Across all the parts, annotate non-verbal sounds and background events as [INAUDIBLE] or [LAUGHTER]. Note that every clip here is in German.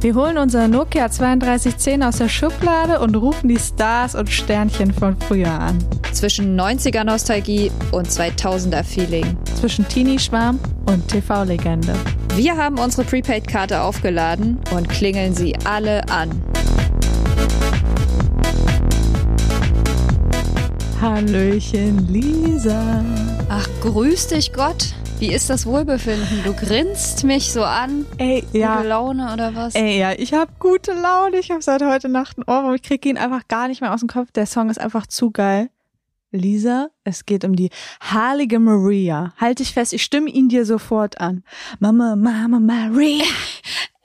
Wir holen unser Nokia 3210 aus der Schublade und rufen die Stars und Sternchen von früher an. Zwischen 90er Nostalgie und 2000er Feeling. Zwischen Teenie-Schwarm und TV-Legende. Wir haben unsere Prepaid-Karte aufgeladen und klingeln sie alle an. Hallöchen, Lisa. Ach, grüß dich Gott. Wie ist das Wohlbefinden? Du grinst mich so an. Ey, ja. Gute Laune oder was? Ey, ja, ich habe gute Laune. Ich habe seit heute Nacht einen Ohrwurm. Ich kriege ihn einfach gar nicht mehr aus dem Kopf. Der Song ist einfach zu geil. Lisa, es geht um die heilige Maria. Halt dich fest, ich stimme ihn dir sofort an. Mama, Mama, Maria. [LAUGHS]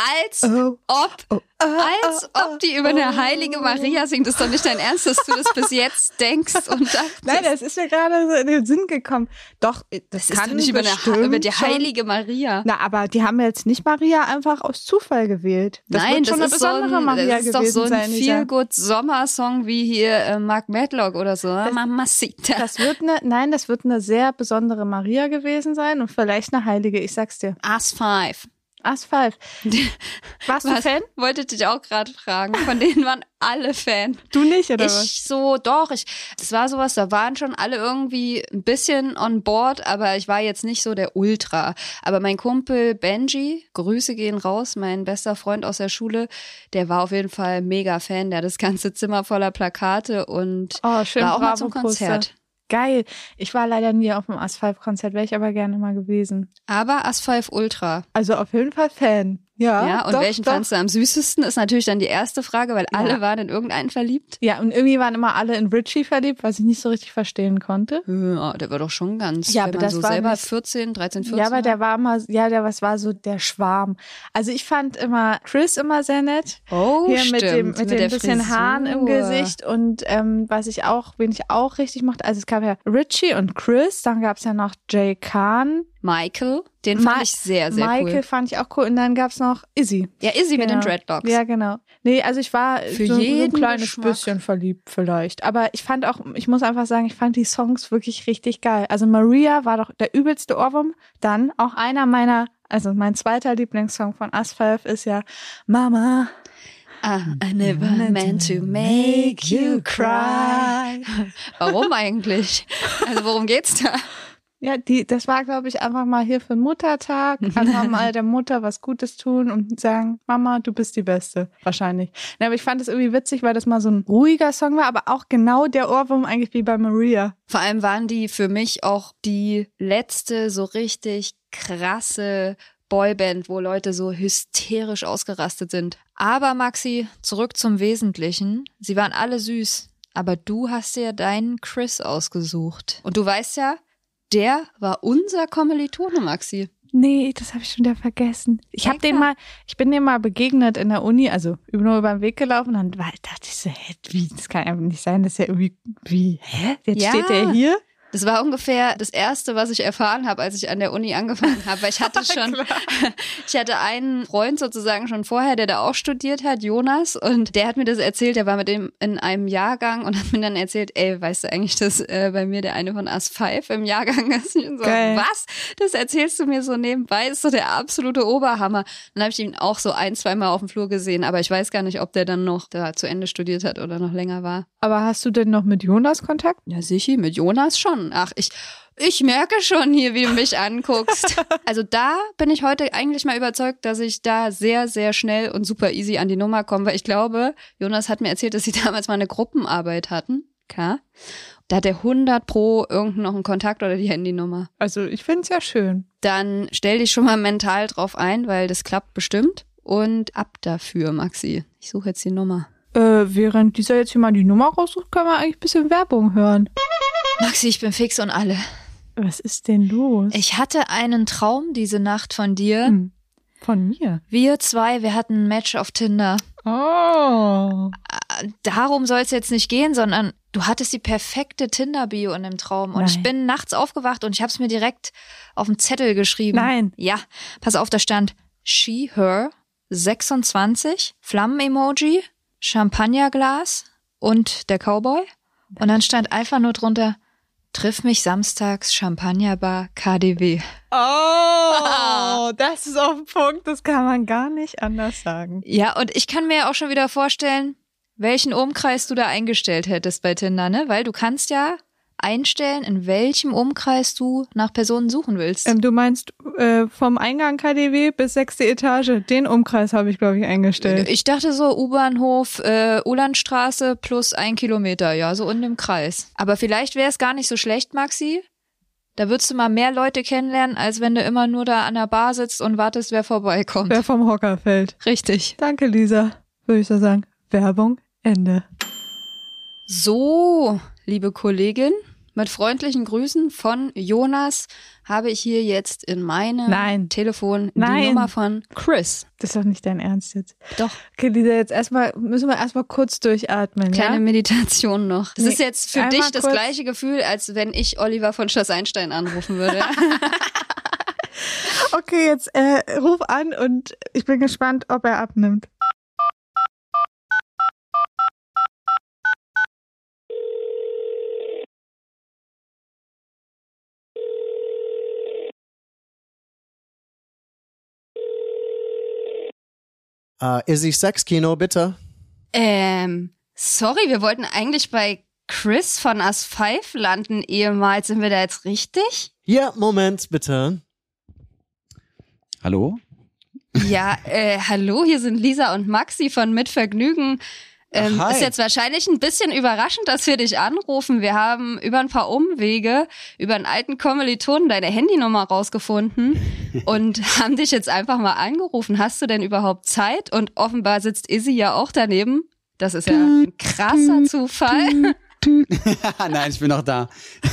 Als Oh, ob, oh, oh, als oh, ob die über eine heilige Maria singt. Das ist doch nicht dein Ernst, dass du das bis jetzt denkst [LAUGHS] und dachtest. Nein, das ist mir gerade so in den Sinn gekommen. Doch, das, das ist kann doch nicht über, eine, über die heilige Maria. Na, aber die haben jetzt nicht Maria einfach aus Zufall gewählt. Das Nein, das eine ist, so besondere ein, Maria das ist doch so ein. Feel-Good-Sommersong wie hier äh, Mark Medlock oder so. Mamacita. Das wird eine, nein, das wird eine sehr besondere Maria gewesen sein und vielleicht eine Heilige. Ich sag's dir. As Five. As Five. [LAUGHS] Warst du Was? Fan? Wollte dich auch gerade fragen. Von denen waren alle Fan. [LAUGHS] Du nicht, oder ich was? so, doch, ich, das war sowas, da waren schon alle irgendwie ein bisschen on board, aber ich war jetzt nicht so der Ultra. Aber mein Kumpel Benji, Grüße gehen raus, mein bester Freund aus der Schule, der war auf jeden Fall mega Fan, der hat das ganze Zimmer voller Plakate und Oh, schön. war auch mal zum. Konzert. Geil. Ich war leider nie auf dem As Five Konzert, wäre ich aber gerne mal gewesen. Aber As5 Ultra. Also auf jeden Fall Fan. Ja. Ja, und doch, welchen doch. fandst du am süßesten, ist natürlich dann die erste Frage, weil Ja. alle waren in irgendeinen verliebt. Ja, und irgendwie waren immer alle in Richie verliebt, was ich nicht so richtig verstehen konnte. Ja, der war doch schon ganz, Ja, aber das so war selber nicht- 14, 13, 14 Ja, aber war. der war immer, ja, der was war so der Schwarm. Also ich fand immer Chris immer sehr nett. Oh, Hier stimmt. mit dem mit, der dem bisschen Haaren im Frisur. Gesicht und ähm, was ich auch, wen ich auch richtig mochte, also es gab ja Richie und Chris, dann gab's ja noch Jay Khan, Michael, den fand Ma- ich sehr, sehr Michael cool. fand ich auch cool und dann gab's noch Izzy. Ja, Izzy mit den Genau. Dreadlocks. Ja, genau. Nee, also ich war Für so, so ein jeden kleines Geschmack. bisschen verliebt vielleicht. Aber ich fand auch, ich muss einfach sagen, ich fand die Songs wirklich richtig geil. Also Maria war doch der übelste Ohrwurm. Dann auch einer meiner, also mein zweiter Lieblingssong von Asphalt ist ja Mama. Ah, I never meant to make you cry. [LAUGHS] Warum eigentlich? Also worum geht's da? Ja, die, das war, glaube ich, einfach mal hier für Muttertag. [LAUGHS] Einfach mal der Mutter was Gutes tun und sagen, Mama, du bist die Beste. Wahrscheinlich. Ja, aber ich fand es irgendwie witzig, weil das mal so ein ruhiger Song war, aber auch genau der Ohrwurm eigentlich wie bei Maria. Vor allem waren die für mich auch die letzte so richtig krasse Boyband, wo Leute so hysterisch ausgerastet sind. Aber Maxi, zurück zum Wesentlichen. Sie waren alle süß, aber du hast dir deinen Chris ausgesucht. Und du weißt ja, der war unser Kommilitone, Maxi. Nee, das habe ich schon wieder vergessen. Ich habe den mal, ich bin dem mal begegnet in der Uni, also über- nur über den Weg gelaufen, dann war, dachte ich so, hä, wie, das kann einfach nicht sein, das ist ja irgendwie, wie, hä, jetzt Ja. steht der hier? Das war ungefähr das erste, was ich erfahren habe, als ich an der Uni angefangen habe. Weil ich hatte [LAUGHS] schon, [LAUGHS] ich hatte einen Freund sozusagen schon vorher, der da auch studiert hat, Jonas, und der hat mir das erzählt. Der war mit dem in einem Jahrgang und hat mir dann erzählt, ey, weißt du eigentlich, dass äh, bei mir der eine von As 5 im Jahrgang [LAUGHS] ist? Ich so, Geil. was? Das erzählst du mir so nebenbei? Das ist so der absolute Oberhammer. Dann habe ich ihn auch so ein, zwei Mal auf dem Flur gesehen, aber ich weiß gar nicht, ob der dann noch da zu Ende studiert hat oder noch länger war. Aber hast du denn noch mit Jonas Kontakt? Ja, sicher, mit Jonas schon. Ach, ich, ich merke schon hier, wie du mich anguckst. [LAUGHS] Also da bin ich heute eigentlich mal überzeugt, dass ich da sehr, sehr schnell und super easy an die Nummer komme, weil ich glaube, Jonas hat mir erzählt, dass sie [LAUGHS] damals mal eine Gruppenarbeit hatten. Klar. Da hat er 100 pro irgendeinen noch einen Kontakt oder die Handynummer. Also ich find's ja schön. Dann stell dich schon mal mental drauf ein, weil das klappt bestimmt. Und ab dafür, Maxi. Ich suche jetzt die Nummer. Äh, während dieser jetzt hier mal die Nummer raussucht, können wir eigentlich ein bisschen Werbung hören. Maxi, ich bin fix und alle. Was ist denn los? Ich hatte einen Traum diese Nacht von dir. Hm, Von mir. Wir zwei, wir hatten ein Match auf Tinder. Oh. Darum soll es jetzt nicht gehen, sondern Du hattest die perfekte Tinder-Bio in dem Traum. Und Nein. ich bin nachts aufgewacht und ich habe es mir direkt auf den Zettel geschrieben. Nein. Ja, pass auf, da stand She, Her, 26, Flammen-Emoji, Champagnerglas und der Cowboy. Und dann stand einfach nur drunter, triff mich samstags, Champagnerbar, KDW. Oh, das ist auf den Punkt. Das kann man gar nicht anders sagen. Ja, und ich kann mir auch schon wieder vorstellen, welchen Umkreis du da eingestellt hättest bei Tinder, ne? Weil du kannst ja einstellen, in welchem Umkreis du nach Personen suchen willst. Ähm, du meinst äh, vom Eingang KDW bis sechste Etage. Den Umkreis habe ich, glaube ich, eingestellt. ich dachte so U-Bahnhof, äh, Ulandstraße plus ein Kilometer, ja, so in dem Kreis. Aber vielleicht wäre es gar nicht so schlecht, Maxi. Da würdest du mal mehr Leute kennenlernen, als wenn du immer nur da an der Bar sitzt und wartest, wer vorbeikommt. Wer vom Hocker fällt. Richtig. Danke, Lisa. Würde ich so sagen. Werbung, Ende. So, liebe Kollegin, mit freundlichen Grüßen von Jonas habe ich hier jetzt in meinem Nein. Telefon Nein. die Nummer von Chris. Das ist doch nicht dein Ernst jetzt. Doch, Okay, Lisa, jetzt erstmal, müssen wir erstmal kurz durchatmen, kleine ja? Meditation noch. Das Nee, ist jetzt für dich das gleiche Gefühl, als wenn ich Oliver von Schloss Einstein anrufen würde. [LAUGHS] Okay, jetzt äh, ruf an und ich bin gespannt, ob er abnimmt. Äh, Izzy Sexkino, bitte. ähm, sorry, wir wollten eigentlich bei Chris von As 5 landen ehemals. Sind wir da jetzt richtig? Ja, Moment, bitte. Hallo? Ja, äh, hallo, hier sind Lisa und Maxi von Mitvergnügen. Ähm, ist jetzt wahrscheinlich ein bisschen überraschend, dass wir dich anrufen. Wir haben über ein paar Umwege über einen alten Kommilitonen deine Handynummer rausgefunden [LAUGHS] und haben dich jetzt einfach mal angerufen. Hast du denn überhaupt Zeit? Und offenbar sitzt Izzy ja auch daneben. Das ist ja ein krasser Zufall. [LAUGHS] Nein, ich bin noch da. [LAUGHS]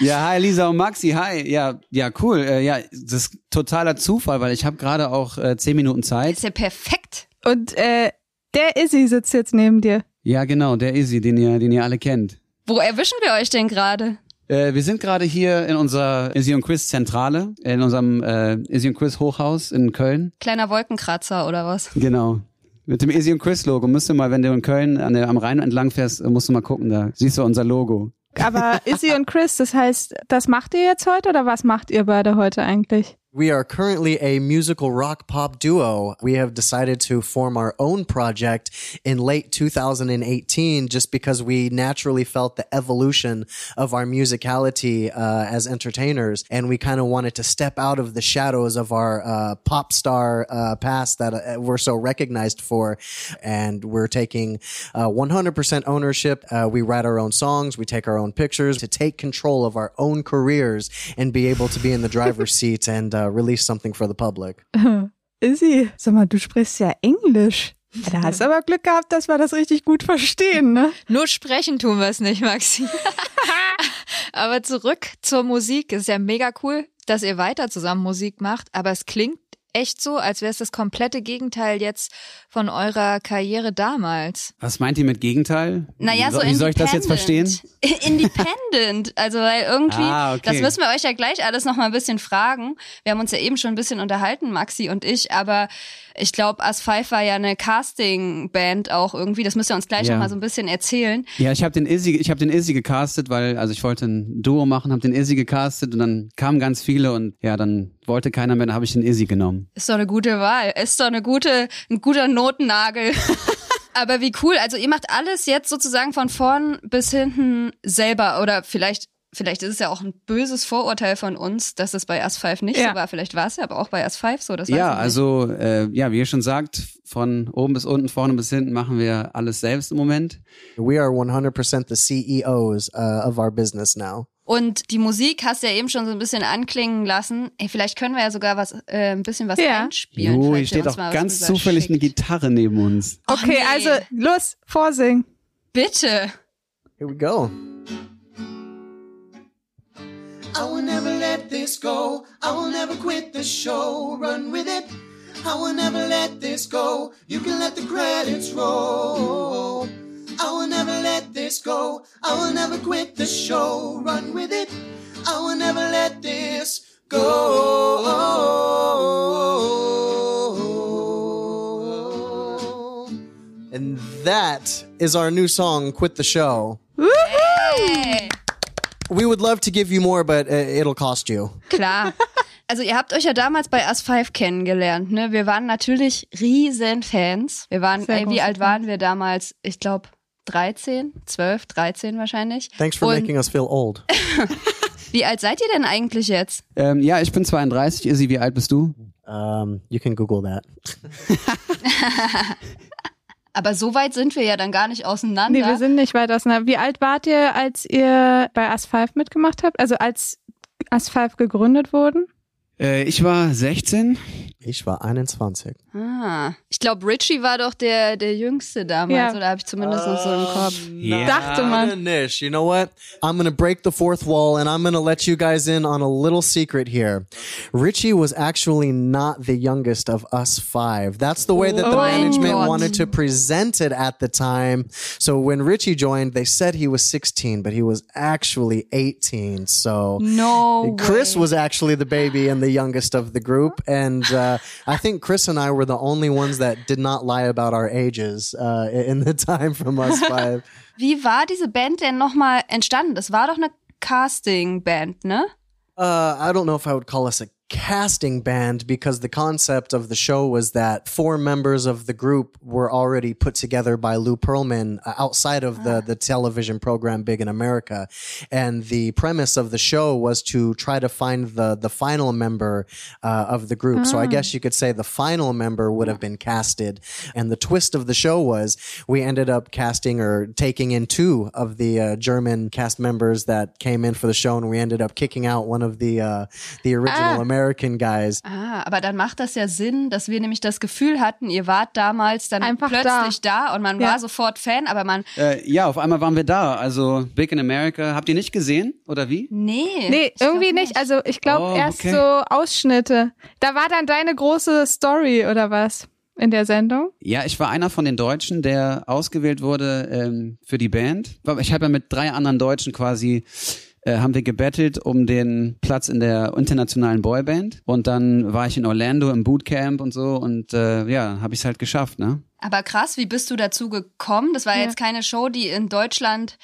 ja, hi Lisa und Maxi, hi. Ja, ja, cool. Äh, ja, das ist totaler Zufall, weil ich habe gerade auch äh, zehn Minuten Zeit. Ist ja perfekt. Und äh, der Izzy sitzt jetzt neben dir. Ja, genau, der Izzy, den ihr, den ihr alle kennt. Wo erwischen wir euch denn gerade? Äh, wir sind gerade hier in unserer Izzy und Quiz Zentrale, in unserem äh, Izzy und Quiz Hochhaus in Köln. Kleiner Wolkenkratzer oder was? Genau. Mit dem Izzy und Quiz Logo. Müsst ihr mal, wenn du in Köln an der, am Rhein entlang fährst, musst du mal gucken, da siehst du unser Logo. Aber [LAUGHS] Izzy und Chris, das heißt, das macht ihr jetzt heute oder was macht ihr beide heute eigentlich? We are currently a musical rock pop duo. We have decided to form our own project in late 2018 just because we naturally felt the evolution of our musicality uh, as entertainers. And we kind of wanted to step out of the shadows of our uh, pop star uh, past that uh, we're so recognized for. And we're taking uh, 100% ownership. Uh, we write our own songs, we take our own pictures to take control of our own careers and be able to be in the driver's [LAUGHS] seat and uh, release something for the public. [LAUGHS] Izzy, sag mal, du sprichst ja Englisch. Ja, [LAUGHS] Da hast du aber Glück gehabt, dass wir das richtig gut verstehen, ne? Nur sprechen tun wir es nicht, Maxi. [LAUGHS] aber zurück zur Musik. Es ist ja mega cool, dass ihr weiter zusammen Musik macht, aber es klingt echt so, als wäre es das komplette Gegenteil jetzt von eurer Karriere damals. Was meint ihr mit Gegenteil? Naja, wie, so wie soll ich das jetzt verstehen? [LAUGHS] Independent. Also, weil irgendwie, Ah, okay. das müssen wir euch ja gleich alles noch mal ein bisschen fragen. Wir haben uns ja eben schon ein bisschen unterhalten, Maxi und ich, aber ich glaube, As Five war ja eine Casting-Band auch irgendwie. Das müsst ihr uns gleich Ja. noch mal so ein bisschen erzählen. Ja, ich habe den Izzy, ich habe den Izzy gecastet, weil also ich wollte ein Duo machen, habe den Izzy gecastet und dann kamen ganz viele und ja, dann wollte keiner mehr, dann habe ich den Izzy genommen. Ist doch eine gute Wahl. Ist doch eine gute, ein guter Notennagel. [LAUGHS] Aber wie cool. Also ihr macht alles jetzt sozusagen von vorn bis hinten selber oder vielleicht Vielleicht ist es ja auch ein böses Vorurteil von uns, dass es bei As 5 nicht Ja. so war. Vielleicht war es ja aber auch bei As 5 so. Das Ja, also äh, ja, wie ihr schon sagt, von oben bis unten, vorne bis hinten machen wir alles selbst im Moment. We are 100% the CEOs uh, of our business now. Und die Musik hast du ja eben schon so ein bisschen anklingen lassen. Ey, vielleicht können wir ja sogar was, äh, ein bisschen was Ja. einspielen. Jo, hier steht auch ganz zufällig eine. Gitarre neben uns. Ach, Okay, nee. also los, vorsingen. Bitte. Here we go. I will never let this go. I will never quit the show. Run with it. I will never let this go. You can let the credits roll. I will never let this go. I will never quit the show. Run with it. I will never let this go. And that is our new song, Quit the Show. Hey. We would love to give you more, but uh, it'll cost you. Klar. Also ihr habt euch ja damals bei Us 5 kennengelernt, ne? Wir waren natürlich riesen Fans. Wir waren, Sehr ey, wie alt waren wir damals? Ich glaube 13, 12, 13 wahrscheinlich. Thanks for Und making us feel old. [LAUGHS] wie alt seid ihr denn eigentlich jetzt? Ähm, ja, ich bin 32. Izzy, wie alt bist du? Um, you can Google that. [LAUGHS] [LAUGHS] Aber so weit sind wir ja dann gar nicht auseinander. Nee, wir sind nicht weit auseinander. Wie alt wart ihr, als ihr bei As 5 mitgemacht habt? Also als As 5 gegründet wurden? Äh, ich war 16. Ich war 21. ah, ich glaube, Richie war doch der, der Jüngste damals, Ja. oder habe ich zumindest noch so im Kopf. Ja. Dachte man. Nish, you know what? I'm gonna break the fourth wall and I'm gonna let you guys in on a little secret here. Richie was actually not the youngest of us five. That's the way that the Oh management God. wanted to present it at the time. So when Richie joined, they said he was 16, but he was actually 18. So No Chris way. was actually the baby and the youngest of the group, and uh, I think Chris and I were the only ones that did not lie about our ages uh, in the time from us [LAUGHS] five. Wie war diese Band denn nochmal entstanden? Das war doch eine Casting-Band, ne? Uh, I don't know if I would call us a casting band because the concept of the show was that four members of the group were already put together by Lou Pearlman uh, outside of the, the television program Big in America. And the premise of the show was to try to find the, the final member uh, of the group. So I guess you could say the final member would have been casted. And the twist of the show was we ended up casting or taking in two of the uh, German cast members that came in for the show, and we ended up kicking out one of the uh, the original American guys. Ah, aber dann macht das ja Sinn, dass wir nämlich das Gefühl hatten, ihr wart damals dann Einfach plötzlich da. und man Ja. war sofort Fan, aber man, Äh, ja, auf einmal waren wir da. Also Big in America. Habt ihr nicht gesehen? Oder wie? nee. Nee, irgendwie nicht. Also ich glaube Oh, erst okay. so Ausschnitte. Da war dann deine große Story oder was in der Sendung? Ja, ich war einer von den Deutschen, der ausgewählt wurde ähm, für die Band. Ich habe ja mit drei anderen Deutschen quasi äh, haben wir gebettelt um den Platz in der internationalen Boyband und dann war ich in Orlando im Bootcamp und so und äh, ja, habe ich es halt geschafft, ne? Aber krass, wie bist du dazu gekommen? Das war Ja. jetzt keine Show, die in Deutschland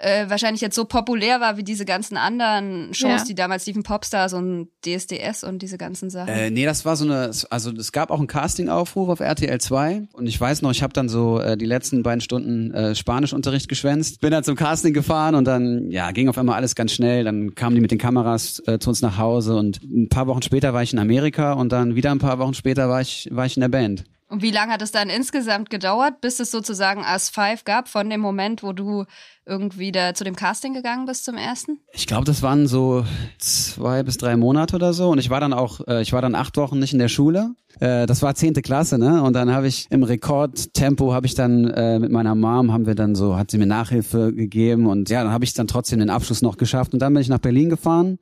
äh, wahrscheinlich jetzt so populär war wie diese ganzen anderen Shows, Ja. die damals liefen, Popstars und DSDS und diese ganzen Sachen. Äh, nee, das war so eine, also es gab auch einen Castingaufruf auf RTL 2 und ich weiß noch, ich habe dann so äh, die letzten beiden Stunden äh, Spanischunterricht geschwänzt, bin dann zum Casting gefahren und dann, ja, ging auf einmal alles ganz schnell, dann kamen die mit den Kameras äh, zu uns nach Hause und ein paar Wochen später war ich in Amerika und dann wieder ein paar Wochen später war ich, war ich in der Band. Und wie lange hat es dann insgesamt gedauert, bis es sozusagen As 5 gab, von dem Moment, wo du irgendwie da zu dem Casting gegangen bist zum ersten? Ich glaube, das waren so zwei bis drei Monate oder so. Und ich war dann auch, äh, ich war dann acht Wochen nicht in der Schule. Äh, das war zehnte Klasse, ne? Und dann habe ich im Rekordtempo habe ich dann äh, mit meiner Mom haben wir dann so, hat sie mir Nachhilfe gegeben und ja, dann habe ich dann trotzdem den Abschluss noch geschafft. Und dann bin ich nach Berlin gefahren.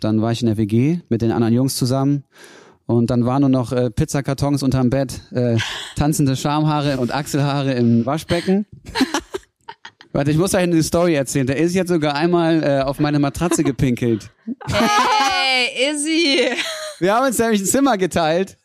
Dann war ich in der WG mit den anderen Jungs zusammen. Und dann waren nur noch äh, Pizzakartons unterm Bett, äh, tanzende Schamhaare und Achselhaare im Waschbecken. [LAUGHS] Warte, ich muss euch eine Story erzählen. Der ist jetzt sogar einmal äh, auf meine Matratze gepinkelt. Hey, Izzy! Wir haben uns nämlich ein Zimmer geteilt.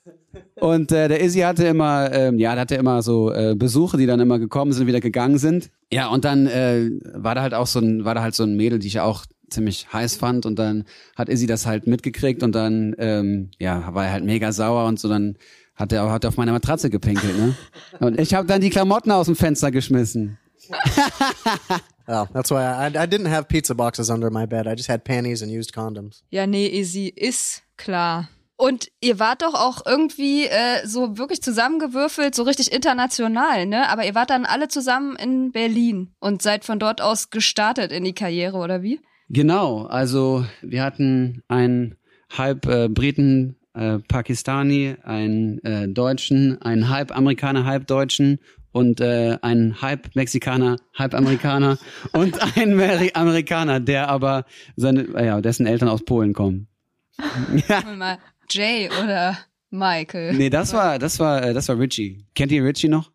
Und äh, der Izzy hatte immer, ähm, ja, der hatte immer so äh, Besuche, die dann immer gekommen sind und wieder gegangen sind. Ja, und dann äh, war da halt auch so ein, war da halt so ein Mädel, die ich auch ziemlich heiß fand und dann hat Izzy das halt mitgekriegt und dann, ähm, ja, war er halt mega sauer und so, dann hat er hat er auf meine Matratze gepinkelt, ne? Und ich habe dann die Klamotten aus dem Fenster geschmissen. [LAUGHS] Oh, that's why I, I didn't have pizza boxes under my bed. I just had panties and used condoms. Ja, nee, Izzy, ist klar. Und ihr wart doch auch irgendwie äh, so wirklich zusammengewürfelt, so richtig international, ne? Aber ihr wart dann alle zusammen in Berlin und seid von dort aus gestartet in die Karriere, oder wie? Genau, also wir hatten einen halb äh, Briten, äh, Pakistani, einen äh, Deutschen, einen halb Amerikaner, halb Deutschen und äh, einen halb Mexikaner, halb Amerikaner [LAUGHS] und einen Meri Amerikaner, der aber seine, äh, ja, dessen Eltern aus Polen kommen. ja. Mal Jay oder Michael. Nee, das war, das war, äh, das war Richie. Kennt ihr Richie noch?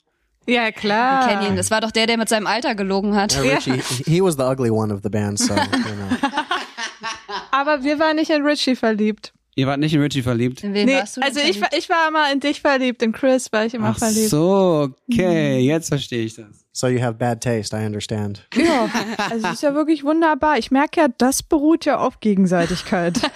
Ja, klar. Ich kenn ihn. Das war doch der, der mit seinem Alter gelogen hat. Yeah, Richie, he was the ugly one of the band, so you know. [LAUGHS] Aber wir waren nicht in Richie verliebt. Ihr wart nicht in Richie verliebt? In wen Nee, warst du also ich, verliebt? war- ich war immer in dich verliebt, in Chris war ich immer Ach verliebt. so, okay, jetzt verstehe ich das. So you have bad taste, I understand. Ja, also es ist ja wirklich wunderbar. Ich merke ja, das beruht ja auf Gegenseitigkeit. [LAUGHS]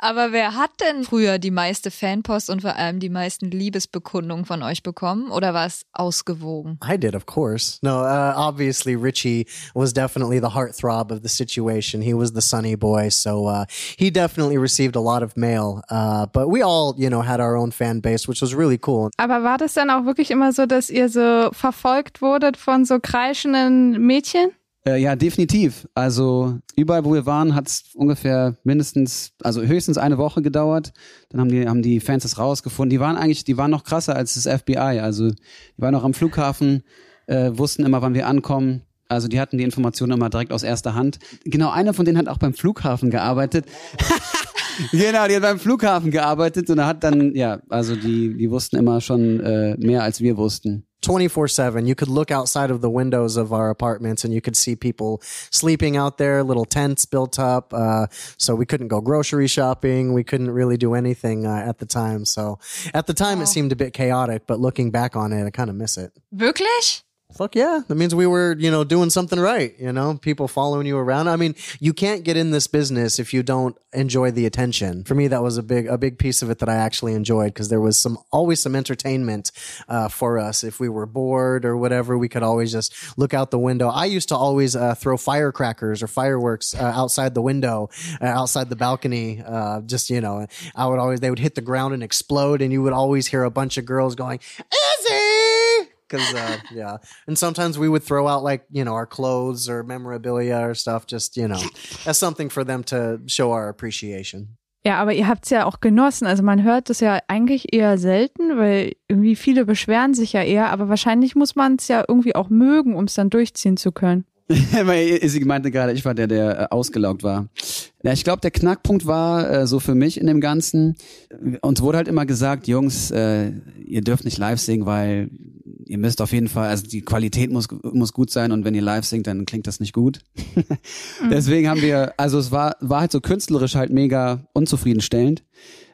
Aber wer hat denn früher die meiste Fanpost und vor allem die meisten Liebesbekundungen von euch bekommen? Oder war es ausgewogen? I did, of course. No, uh, obviously Richie was definitely the heartthrob of the situation. He was the sunny boy, so uh, he definitely received a lot of mail. Uh, but we all, you know, had our own fan base, which was really cool. Aber war das dann auch wirklich immer so, dass ihr so verfolgt wurdet von so kreischenden Mädchen? Äh, ja, definitiv. Also überall, wo wir waren, hat es ungefähr mindestens, also höchstens eine Woche gedauert. Dann haben die, haben die Fans das rausgefunden. Die waren eigentlich, die waren noch krasser als das FBI. Also die waren noch am Flughafen, äh, wussten immer, wann wir ankommen. Also die hatten die Informationen immer direkt aus erster Hand. Genau, einer von denen hat auch beim Flughafen gearbeitet. [LAUGHS] genau, die hat beim Flughafen gearbeitet und er hat dann, ja, also die, die wussten immer schon äh, mehr als wir wussten. 24 7. You could look outside of the windows of our apartments and you could see people sleeping out there, little tents built up. Uh, so we couldn't go grocery shopping. We couldn't really do anything uh, at the time. So at the time, it seemed a bit chaotic, but looking back on it, I kind of miss it. Wirklich? Fuck yeah. That means we were, you know, doing something right, you know, people following you around. I mean, you can't get in this business if you don't enjoy the attention. For me, that was a big, a big piece of it that I actually enjoyed because there was some, always some entertainment, uh, for us. If we were bored or whatever, we could always just look out the window. I used to always, uh, throw firecrackers or fireworks, uh, outside the window, uh, outside the balcony. Uh, just, you know, I would always, they would hit the ground and explode and you would always hear a bunch of girls going, Izzy! Cause, uh, yeah. And sometimes we would throw out like, you know, our clothes or memorabilia or stuff, just, you know, as something for them to show our appreciation. Ja, aber ihr habt's ja auch genossen. Also man hört das ja eigentlich eher selten, weil irgendwie viele beschweren sich ja eher, aber wahrscheinlich muss man es ja irgendwie auch mögen, um es dann durchziehen zu können. [LAUGHS] Sie meinte gerade, ich war der, der äh, ausgelaugt war. Ja, ich glaube, der Knackpunkt war äh, so für mich in dem Ganzen. Uns wurde halt immer gesagt, Jungs, äh, ihr dürft nicht live singen, weil ihr müsst auf jeden Fall, also die Qualität muss muss gut sein und wenn ihr live singt, dann klingt das nicht gut. [LAUGHS] Deswegen haben wir, also es war war halt so künstlerisch halt mega unzufriedenstellend,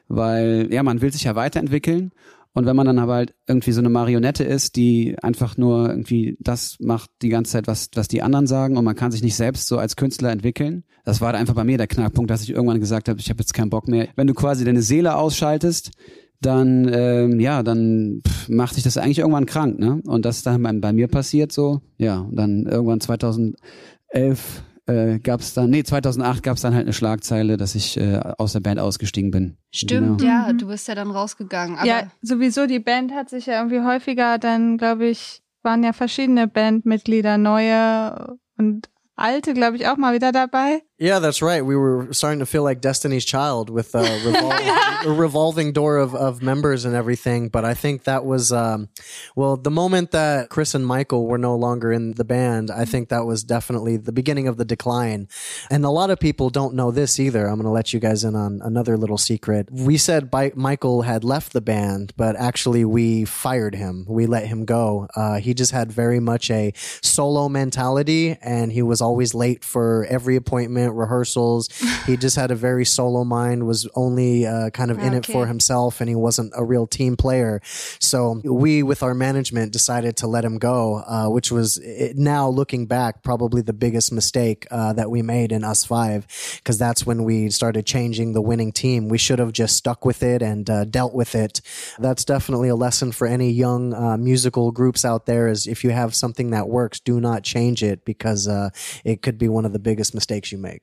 weil ja man will sich ja weiterentwickeln und wenn man dann aber halt irgendwie so eine Marionette ist, die einfach nur irgendwie das macht die ganze Zeit, was, was die anderen sagen und man kann sich nicht selbst so als Künstler entwickeln. Das war da einfach bei mir der Knackpunkt, dass ich irgendwann gesagt habe, ich habe jetzt keinen Bock mehr. Wenn du quasi deine Seele ausschaltest, dann ähm, ja, dann pff, macht dich das eigentlich irgendwann krank, ne? Und das ist dann bei, bei mir passiert so. Ja, und dann irgendwann 2011 äh, gab es dann, nee, 2008 gab es dann halt eine Schlagzeile, dass ich äh, aus der Band ausgestiegen bin. Stimmt, Genau. ja, du bist ja dann rausgegangen. Aber ja, sowieso, die Band hat sich ja irgendwie häufiger dann, glaube ich, waren ja verschiedene Bandmitglieder, neue und alte, glaube ich, auch mal wieder dabei. Yeah, that's right. We were starting to feel like Destiny's Child with a, revol- a revolving door of, of members and everything. But I think that was, um, well, the moment that Chris and Michael were no longer in the band, I think that was definitely the beginning of the decline. And a lot of people don't know this either. I'm going to let you guys in on another little secret. We said Bi- Michael had left the band, but actually we fired him. We let him go. Uh, he just had very much a solo mentality and he was always late for every appointment, rehearsals. he [LAUGHS] just had a very solo mind, was only uh, kind of in it for himself and he wasn't a real team player. So we, with our management, decided to let him go, uh, which was it, now looking back, probably the biggest mistake uh, that we made in us five, because that's when we started changing the winning team. We should have just stuck with it and uh, dealt with it. That's definitely a lesson for any young uh, musical groups out there. Is if you have something that works, do not change it because uh, it could be one of the biggest mistakes you make.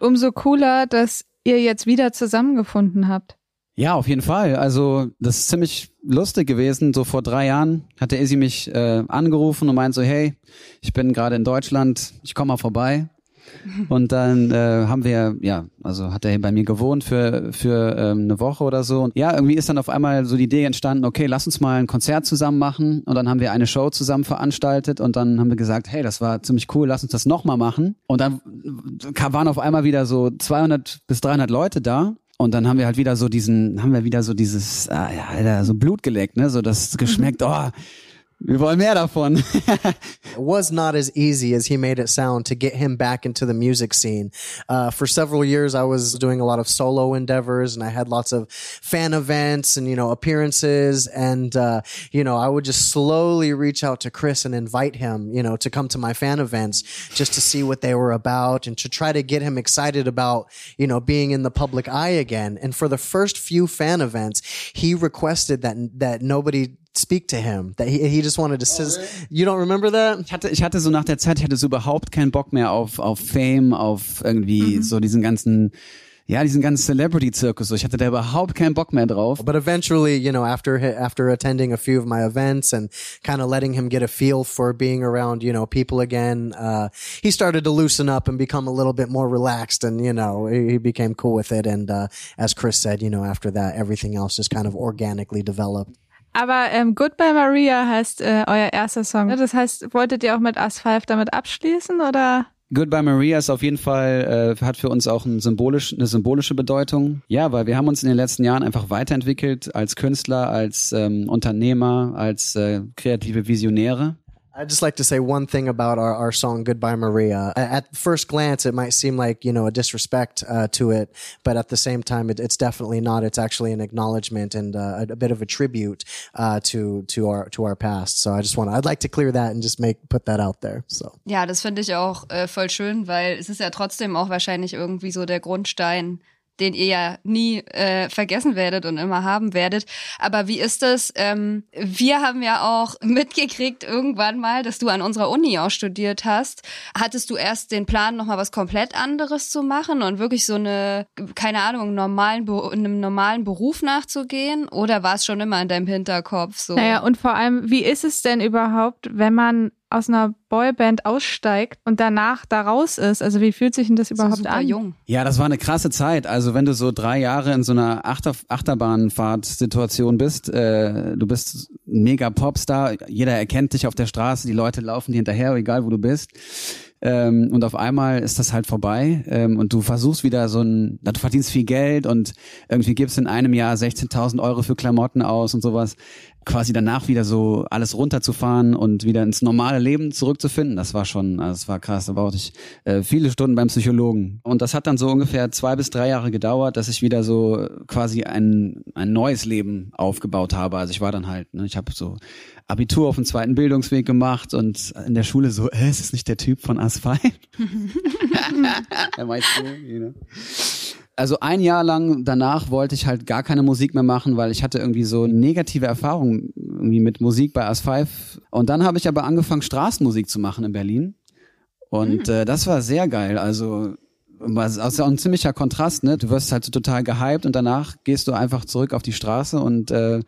Umso cooler, dass ihr jetzt wieder zusammengefunden habt. Ja, auf jeden Fall. Also das ist ziemlich lustig gewesen. So vor drei Jahren hat der Izzy mich äh, angerufen und meint so, hey, ich bin gerade in Deutschland, ich komme mal vorbei. [LAUGHS] Und dann äh, haben wir, ja, also hat er bei mir gewohnt für für ähm, eine Woche oder so. Und ja, irgendwie ist dann auf einmal so die Idee entstanden, okay, lass uns mal ein Konzert zusammen machen. Und dann haben wir eine Show zusammen veranstaltet und dann haben wir gesagt, hey, das war ziemlich cool, lass uns das nochmal machen. Und dann waren auf einmal wieder so 200 bis 300 Leute da. Und dann haben wir halt wieder so diesen, haben wir wieder so dieses, ah, ja, Alter, so Blut geleckt, ne, so das geschmeckt, oh, Wir wollen mehr davon. It was not as easy as he made it sound to get him back into the music scene. Uh, for several years, I was doing a lot of solo endeavors and I had lots of fan events and, you know, appearances. And, uh, you know, I would just slowly reach out to Chris and invite him, you know, to come to my fan events just to see what they were about and to try to get him excited about, you know, being in the public eye again. And for the first few fan events, he requested that, that nobody speak to him that he, he just wanted to sis- you don't remember that Ich hatte, ich hatte so nach der Zeit, ich hatte so überhaupt keinen Bock mehr auf, auf Fame, auf irgendwie so diesen ganzen, ja, diesen ganzen Celebrity-Zirkus. So. Ich hatte da überhaupt keinen Bock mehr drauf. But eventually, you know, after after attending a few of my events and kind of letting him get a feel for being around, you know, people again, uh, he started to loosen up and become a little bit more relaxed, and you know, he, he became cool with it. And uh, as Chris said, you know, after that, everything else just kind of organically developed. Aber ähm, Goodbye Maria heißt äh, euer erster Song. Das heißt, wolltet ihr auch mit Us 5 damit abschließen oder? Goodbye Maria ist auf jeden Fall, äh, hat für uns auch ein symbolisch, eine symbolische Bedeutung. Ja, weil wir haben uns in den letzten Jahren einfach weiterentwickelt als Künstler, als ähm, Unternehmer, als äh, kreative Visionäre. I'd just like to say one thing about our, our song Goodbye Maria. At first glance, it might seem like, you know, a disrespect uh, to it, but at the same time, it, it's definitely not. It's actually an acknowledgement and uh, a, bit of a tribute uh, to to our to our past. So I just want to, I'd like to clear that and just make put that out there. So Ja, das finde ich auch äh, voll schön, weil es ist ja trotzdem auch wahrscheinlich irgendwie so der Grundstein, den ihr ja nie äh, vergessen werdet und immer haben werdet. Aber wie ist das? Ähm, wir haben ja auch [LAUGHS] mitgekriegt irgendwann mal, dass du an unserer Uni auch studiert hast. Hattest du erst den Plan, nochmal was komplett anderes zu machen und wirklich so eine, keine Ahnung, normalen, einem normalen Beruf nachzugehen? Oder war es schon immer in deinem Hinterkopf so? Naja, und vor allem, wie ist es denn überhaupt, wenn man aus einer Boyband aussteigt und danach da raus ist? Also wie fühlt sich denn das so überhaupt super an? jung. Ja, das war eine krasse Zeit. Also wenn du so drei Jahre in so einer Achter Achterbahnfahrtsituation bist, äh, du bist ein mega Popstar, jeder erkennt dich auf der Straße, die Leute laufen dir hinterher, egal wo du bist. Ähm, und auf einmal ist das halt vorbei ähm, und du versuchst wieder so ein, na, du verdienst viel Geld und irgendwie gibst in einem Jahr 16.000 Euro für Klamotten aus und sowas. Quasi danach wieder so alles runterzufahren und wieder ins normale Leben zurückzufinden, das war schon, also das war krass. Da brauchte ich äh, viele Stunden beim Psychologen. Und das hat dann so ungefähr zwei bis drei Jahre gedauert, dass ich wieder so quasi ein, ein neues Leben aufgebaut habe. Also ich war dann halt, ne, ich habe so Abitur auf dem zweiten Bildungsweg gemacht und in der Schule so, äh, ist das nicht der Typ von Asphalt? Am I still, you know? Also ein Jahr lang danach wollte ich halt gar keine Musik mehr machen, weil ich hatte irgendwie so negative Erfahrungen irgendwie mit Musik bei As5. Und dann habe ich aber angefangen, Straßenmusik zu machen in Berlin. Und äh, das war sehr geil. Also was ist auch ein ziemlicher Kontrast, ne? Du wirst halt so total gehypt und danach gehst du einfach zurück auf die Straße und äh,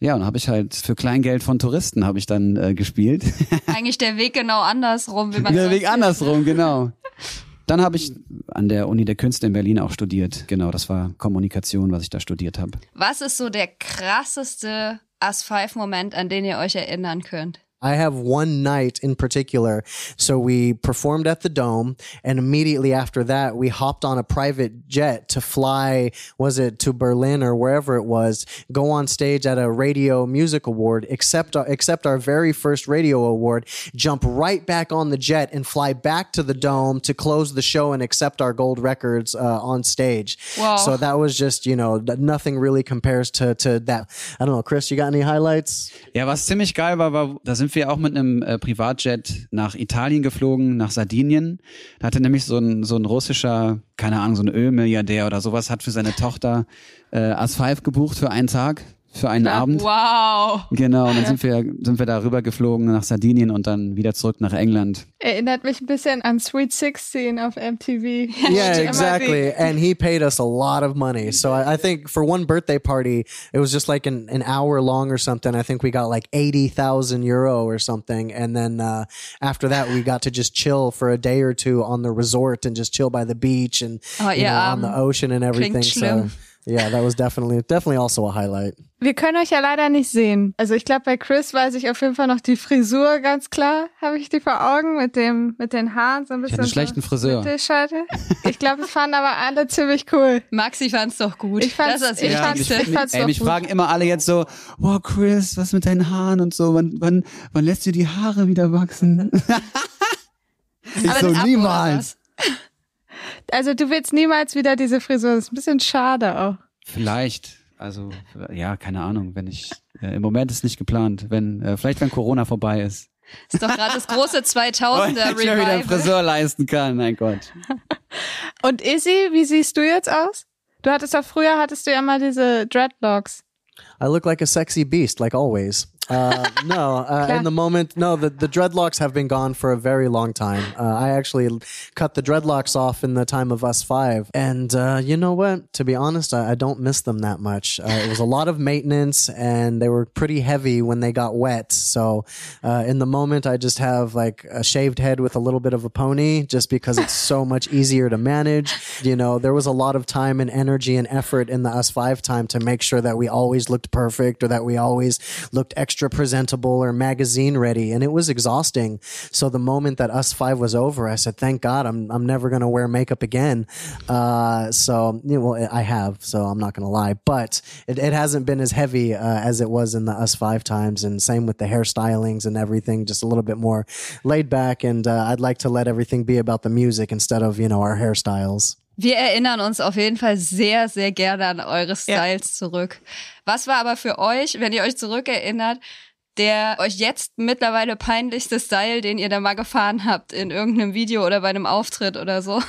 ja, und habe ich halt für Kleingeld von Touristen habe ich dann äh, gespielt. Eigentlich der Weg genau andersrum, wie man Der Weg andersrum, genau. [LAUGHS] Dann habe ich an der Uni der Künste in Berlin auch studiert. Genau, das war Kommunikation, was ich da studiert habe. Was ist so der krasseste As-5-Moment, an den ihr euch erinnern könnt? I have one night in particular. So we performed at the Dome, and immediately after that, we hopped on a private jet to fly, was it to Berlin or wherever it was, go on stage at a radio music award, accept our, accept our very first radio award, jump right back on the jet and fly back to the Dome to close the show and accept our gold records uh, on stage. Wow. So that was just, you know, nothing really compares to, to that. I don't know, Chris, you got any highlights? Ja, was ziemlich geil war, war, da sind wir auch mit einem äh, Privatjet nach Italien geflogen, nach Sardinien. Da hatte nämlich so ein, so ein russischer, keine Ahnung, so ein Ölmilliardär oder sowas, hat für seine Tochter äh, As5 gebucht für einen Tag, für einen Abend. Wow. Genau, und dann sind wir, sind wir da rüber geflogen nach Sardinien und dann wieder zurück nach England. Erinnert mich ein bisschen an Sweet 16 auf MTV. Yeah, Immer exactly. And he paid us a lot of money. So I, I think for one birthday party, it was just like an, an hour long or something. I think we got like 80,000 euro or something. And then uh, after that, we got to just chill for a day or two on the resort and just chill by the beach and Oh, you yeah, know, on um, the ocean and everything. So schlimm. Yeah, that was definitely definitely also a highlight. Wir können euch ja leider nicht sehen. Also ich glaube, bei Chris weiß ich auf jeden Fall noch die Frisur ganz klar. Habe ich die vor Augen mit dem mit den Haaren so ein bisschen. einen schlechten so Friseur. Ich glaube, es fanden aber alle ziemlich cool. Maxi fand's doch gut. Ich fand's- das ist ich Ja, fand's- Wichtigste. ich fand's ey, doch mich gut. fragen immer alle jetzt so, wow, Chris, was mit deinen Haaren und so, wann, wann, wann lässt du die Haare wieder wachsen? [LAUGHS] ich Aber so, niemals. Also du willst niemals wieder diese Frisur. Das ist ein bisschen schade auch. Vielleicht, also, ja, keine Ahnung, wenn ich, äh, im Moment ist nicht geplant, wenn, äh, vielleicht wenn Corona vorbei ist. Ist doch gerade das große Und 2000er [LAUGHS] ich mir wieder einen. Friseur leisten kann, mein Gott. [LAUGHS] Und Izzy, wie siehst du jetzt aus? Du hattest doch früher hattest du ja mal diese Dreadlocks. I look like a sexy beast, like always. Uh, no, uh, in the moment, no, the, the dreadlocks have been gone for a very long time. Uh, I actually cut the dreadlocks off in the time of us five. And, uh, you know what? To be honest, I, I don't miss them that much. Uh, it was a lot of maintenance and they were pretty heavy when they got wet. So, uh, in the moment, I just have like a shaved head with a little bit of a pony just because it's so much easier to manage. You know, there was a lot of time and energy and effort in the us five time to make sure that we always looked perfect or that we always looked extra presentable or magazine ready. And it was exhausting. So the moment that us five was over, I said, thank God I'm, I'm never going to wear makeup again. Uh, so, you know, well, I have, so I'm not going to lie, but it, it hasn't been as heavy, uh, as it was in the us five times. And same with the hairstylings and everything, just a little bit more laid back. And, uh, I'd like to let everything be about the music instead of, you know, our hairstyles. Wir erinnern uns auf jeden Fall sehr, sehr gerne an eure Styles zurück. Was war aber für euch, wenn ihr euch zurückerinnert, der euch jetzt mittlerweile peinlichste Style, den ihr da mal gefahren habt in irgendeinem Video oder bei einem Auftritt oder so?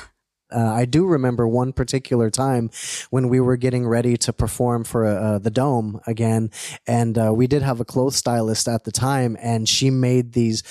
Uh, I do remember one particular time when we were getting ready to perform for uh, the Dome again, and uh, we did have a clothes stylist at the time, and she made these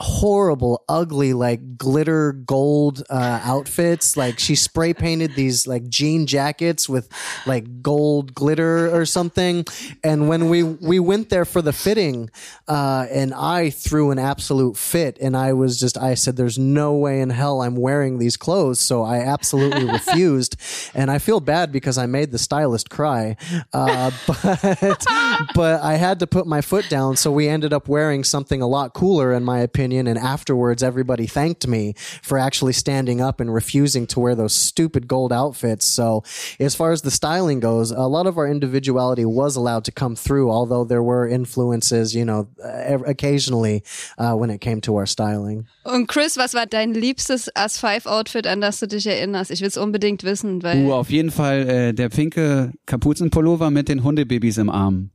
horrible, ugly, like glitter gold uh, outfits. Like she spray painted these like jean jackets with like gold glitter or something. And when we we went there for the fitting, uh, and I threw an absolute fit, and I was just I said, "There's no way in hell I'm wearing these clothes." So I absolutely [LAUGHS] refused, and I feel bad because I made the stylist cry. Uh, [LAUGHS] but but I had to put my foot down, so we ended up wearing something a lot cooler, in my opinion. And afterwards, everybody thanked me for actually standing up and refusing to wear those stupid gold outfits. So as far as the styling goes, a lot of our individuality was allowed to come through, although there were influences, you know, uh, occasionally uh, when it came to our styling. Und Chris, was war dein liebstes As-5-Outfit, an das du dich erinnerst? Ich will es unbedingt wissen, weil Uh, auf jeden Fall äh, der pinke Kapuzenpullover mit den Hundebabys im Arm.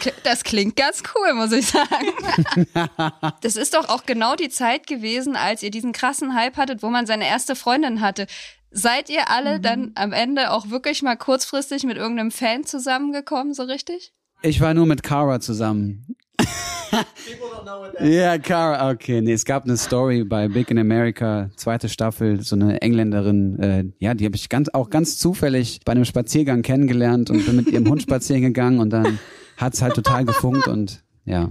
Das, kli- das klingt ganz cool, muss ich sagen. [LAUGHS] das ist doch auch genau die Zeit gewesen, als ihr diesen krassen Hype hattet, wo man seine erste Freundin hatte. Seid ihr alle dann am Ende auch wirklich mal kurzfristig mit irgendeinem Fan zusammengekommen, so richtig? Ich war nur mit Cara zusammen. Ja, Cara, okay. Nee, es gab eine Story bei Big in America, zweite Staffel, so eine Engländerin, äh, ja, die habe ich ganz auch ganz zufällig bei einem Spaziergang kennengelernt und bin mit ihrem Hund [LAUGHS] spazieren gegangen und dann hat's halt total gefunkt und ja.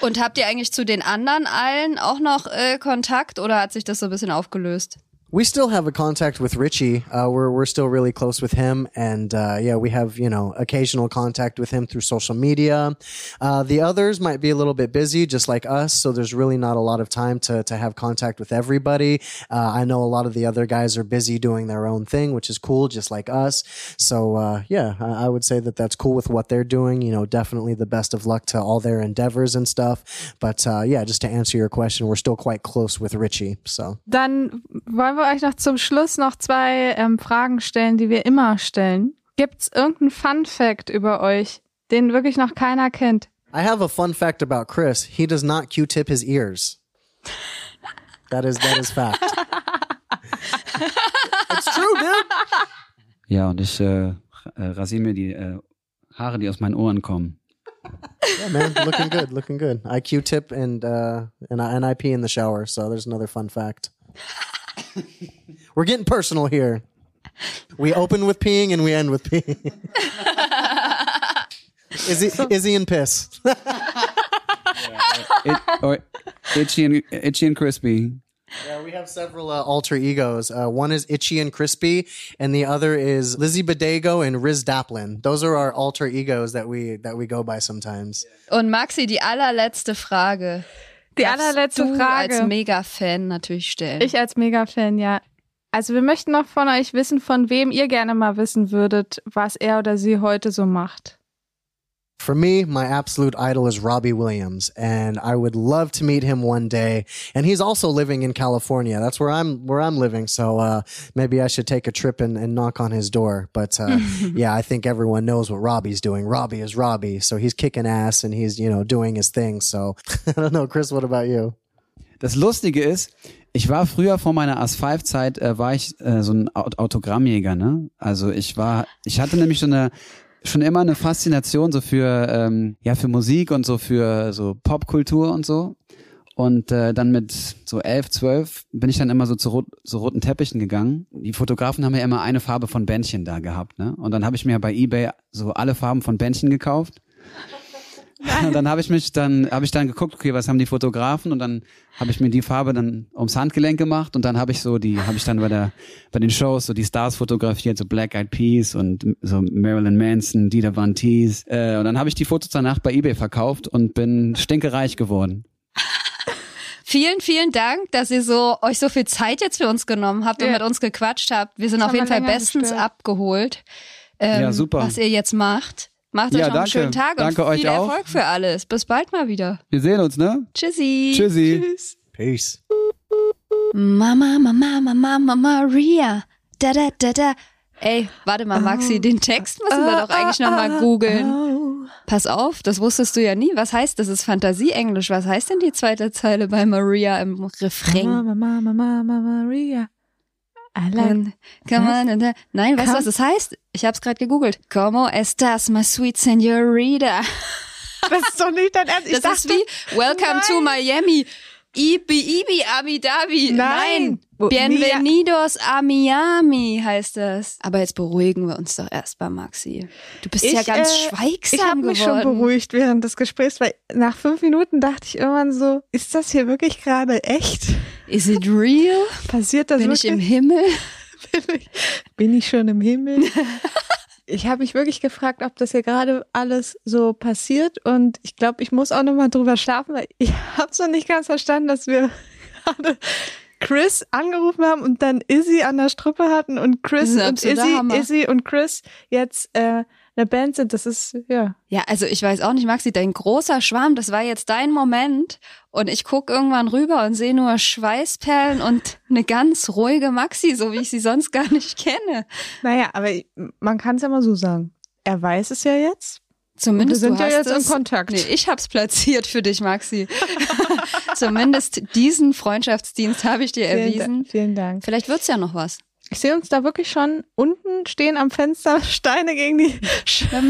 Und habt ihr eigentlich zu den anderen allen auch noch äh, Kontakt oder hat sich das so ein bisschen aufgelöst? We still have a contact with Richie. Uh, we're we're still really close with him, and uh, yeah, we have you know occasional contact with him through social media. Uh, the others might be a little bit busy, just like us, so there's really not a lot of time to to have contact with everybody. Uh, I know a lot of the other guys are busy doing their own thing, which is cool, just like us. So uh, yeah, I, I would say that that's cool with what they're doing. You know, definitely the best of luck to all their endeavors and stuff. But uh, yeah, just to answer your question, we're still quite close with Richie. So. Dann wollen wir euch noch zum Schluss noch zwei ähm, Fragen stellen, die wir immer stellen. Gibt's irgendeinen Fun Fact über euch, den wirklich noch keiner kennt? I have a fun fact about Chris. He does not Q-tip his ears. That is that is fact. [LAUGHS] it's true, dude. Ja, und ich äh, äh, rasiere mir die äh, Haare, die aus meinen Ohren kommen. Yeah, man, looking good, looking good. I Q-tip and uh and I, and I pee in the shower. So there's another fun fact. We're getting personal here. We open with peeing and we end with peeing. [LAUGHS] Izzy, Izzy and piss. It, or itchy and, itchy and crispy. Yeah, we have several uh, alter egos. Uh, one is Itchy and Crispy, and the other is Lizzie Bodego and Riz Daplin. Those are our alter egos that we that we go by sometimes. Und Maxi, die allerletzte Frage. Die allerletzte du Frage. als Mega-Fan natürlich stellen. Ich als Mega-Fan, ja. Also wir möchten noch von euch wissen, von wem ihr gerne mal wissen würdet, was er oder sie heute so macht. For me, my absolute idol is Robbie Williams, and I would love to meet him one day. And he's also living in California. That's where I'm where I'm living. So uh, maybe I should take a trip and, and knock on his door. But uh, [LAUGHS] yeah, I think everyone knows what Robbie's doing. Robbie is Robbie, so he's kicking ass and he's you know doing his thing. So [LAUGHS] I don't know, Chris. What about you? Das Lustige ist, ich war früher vor meiner As5-Zeit, äh, war ich äh, so ein Autogrammjäger, ne? Also ich war, ich hatte nämlich so eine schon immer eine Faszination so für ähm, ja für Musik und so für so Popkultur und so. Und äh, dann mit so elf, zwölf bin ich dann immer so zu rot, so roten Teppichen gegangen. Die Fotografen haben ja immer eine Farbe von Bändchen da gehabt, ne? Und dann habe ich mir bei eBay so alle Farben von Bändchen gekauft. Und dann habe ich mich dann habe ich dann geguckt, okay, was haben die Fotografen und dann habe ich mir die Farbe dann ums Handgelenk gemacht und dann habe ich so die habe ich dann bei der bei den Shows so die Stars fotografiert, so Black Eyed Peas und so Marilyn Manson, Dieter Van Tees äh, und dann habe ich die Fotos danach bei eBay verkauft und bin stinkereich geworden. [LAUGHS] Vielen, vielen Dank, dass ihr so euch so viel Zeit jetzt für uns genommen habt und Ja. mit uns gequatscht habt. Wir sind Das auf jeden Fall bestens gestört. abgeholt. Ähm, Ja, super. Was ihr jetzt macht. Macht euch Ja, noch einen danke. schönen Tag Danke und euch viel auch. Erfolg für alles. Bis bald mal wieder. Wir sehen uns, ne? Tschüssi. Tschüssi. Peace. Mama, Mama, Mama, Mama, Maria. Da, da, da, da. Ey, warte mal, Maxi, den Text müssen wir doch eigentlich nochmal googeln. Pass auf, das wusstest du ja nie. Was heißt, das ist Fantasieenglisch. Was heißt denn die zweite Zeile bei Maria im Refrain? Mama, Mama, Mama, Maria. I like Come, come on, uh, Nein, weißt du, was das heißt? Ich hab's gerade gegoogelt. Como estás, my sweet señorita. [LAUGHS] Das ist doch nicht dein Ernst. Ich Das ist dachte, wie Welcome to Miami. Ibi, Ibi, Abu Dhabi. Nein. Wo- Bienvenidos a Miami heißt das. Aber jetzt beruhigen wir uns doch erstmal, Maxi. Du bist ja ganz äh, schweigsam Ich habe mich schon geworden. beruhigt während des Gesprächs, weil nach fünf Minuten dachte ich irgendwann so, ist das hier wirklich gerade echt? Is it real? Passiert das Bin ich wirklich? im Himmel? [LAUGHS] Bin ich, bin ich schon im Himmel? [LAUGHS] Ich habe mich wirklich gefragt, ob das hier gerade alles so passiert und ich glaube, ich muss auch nochmal drüber schlafen, weil ich habe es noch nicht ganz verstanden, dass wir [LAUGHS] gerade Chris angerufen haben und dann Izzy an der Strippe hatten und Chris und Izzy, Hammer. Izzy und Chris jetzt äh, eine Band sind. Das ist, ja. Ja, also ich weiß auch nicht, Maxi, dein großer Schwarm, das war jetzt dein Moment. Und ich guck irgendwann rüber und sehe nur Schweißperlen und eine ganz ruhige Maxi, so wie ich sie sonst gar nicht kenne. Naja, aber man kann es ja mal so sagen. Er weiß es ja jetzt. Zumindest Wir sind ja jetzt in es. Kontakt. Nee, ich hab's platziert für dich, Maxi. [LAUGHS] Zumindest diesen Freundschaftsdienst habe ich dir Vielen, erwiesen. Da- vielen Dank. Vielleicht wird's ja noch was. Ich sehe uns da wirklich schon unten stehen am Fenster, [LAUGHS] Steine gegen die,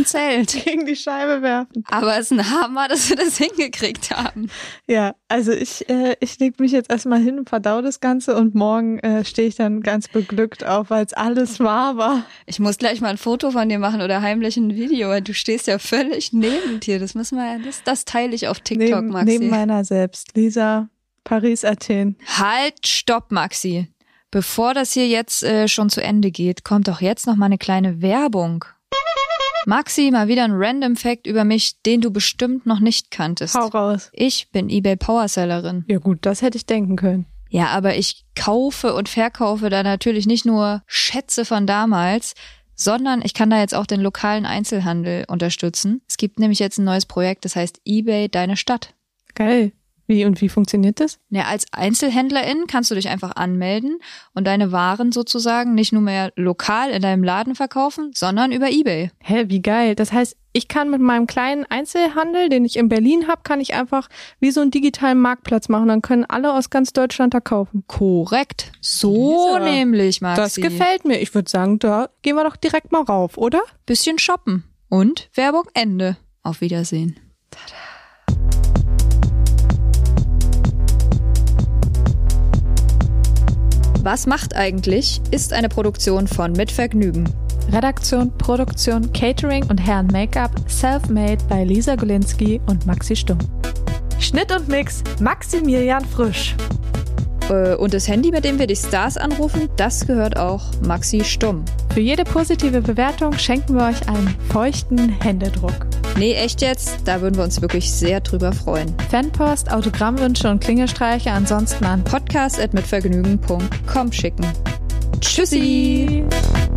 Zelt. [LAUGHS] gegen die Scheibe werfen. Aber es ist ein Hammer, dass wir das hingekriegt haben. Ja, also ich, äh, ich leg mich jetzt erstmal hin und verdau das Ganze und morgen äh, stehe ich dann ganz beglückt auf, weil es alles wahr war. Ich muss gleich mal ein Foto von dir machen oder heimlich ein Video, weil du stehst ja völlig neben dir. Das müssen wir, das, das teile ich auf TikTok, Neben, Maxi. neben meiner selbst. Lisa, Paris, Athen. Halt, stopp, Maxi. Bevor das hier jetzt äh, schon zu Ende geht, kommt doch jetzt noch mal eine kleine Werbung. Maxi, mal wieder ein Random Fact über mich, den du bestimmt noch nicht kanntest. Hau raus. Ich bin eBay Powersellerin. Ja gut, das hätte ich denken können. Ja, aber ich kaufe und verkaufe da natürlich nicht nur Schätze von damals, sondern ich kann da jetzt auch den lokalen Einzelhandel unterstützen. Es gibt nämlich jetzt ein neues Projekt, das heißt eBay Deine Stadt. Geil. Wie und wie funktioniert das? Ja, als Einzelhändlerin kannst du dich einfach anmelden und deine Waren sozusagen nicht nur mehr lokal in deinem Laden verkaufen, sondern über eBay. Hä, wie geil. Das heißt, ich kann mit meinem kleinen Einzelhandel, den ich in Berlin habe, kann ich einfach wie so einen digitalen Marktplatz machen. Dann können alle aus ganz Deutschland da kaufen. Korrekt. So Lisa, nämlich, Maxi. Das gefällt mir. Ich würde sagen, da gehen wir doch direkt mal rauf, oder? Bisschen shoppen. Und Werbung Ende. Auf Wiedersehen. Was macht eigentlich ist eine Produktion von Mit Vergnügen. Redaktion, Produktion, Catering und Herren Make-up self-made bei Lisa Golinski und Maxi Stumm. Schnitt und Mix Maximilian Frisch. Äh, Und das Handy, mit dem wir die Stars anrufen, das gehört auch Maxi Stumm. Für jede positive Bewertung schenken wir euch einen feuchten Händedruck. Nee, echt jetzt? Da würden wir uns wirklich sehr drüber freuen. Fanpost, Autogrammwünsche und Klingelstreiche ansonsten an Podcast at mitvergnügen.com schicken. Tschüssi! Tschüssi.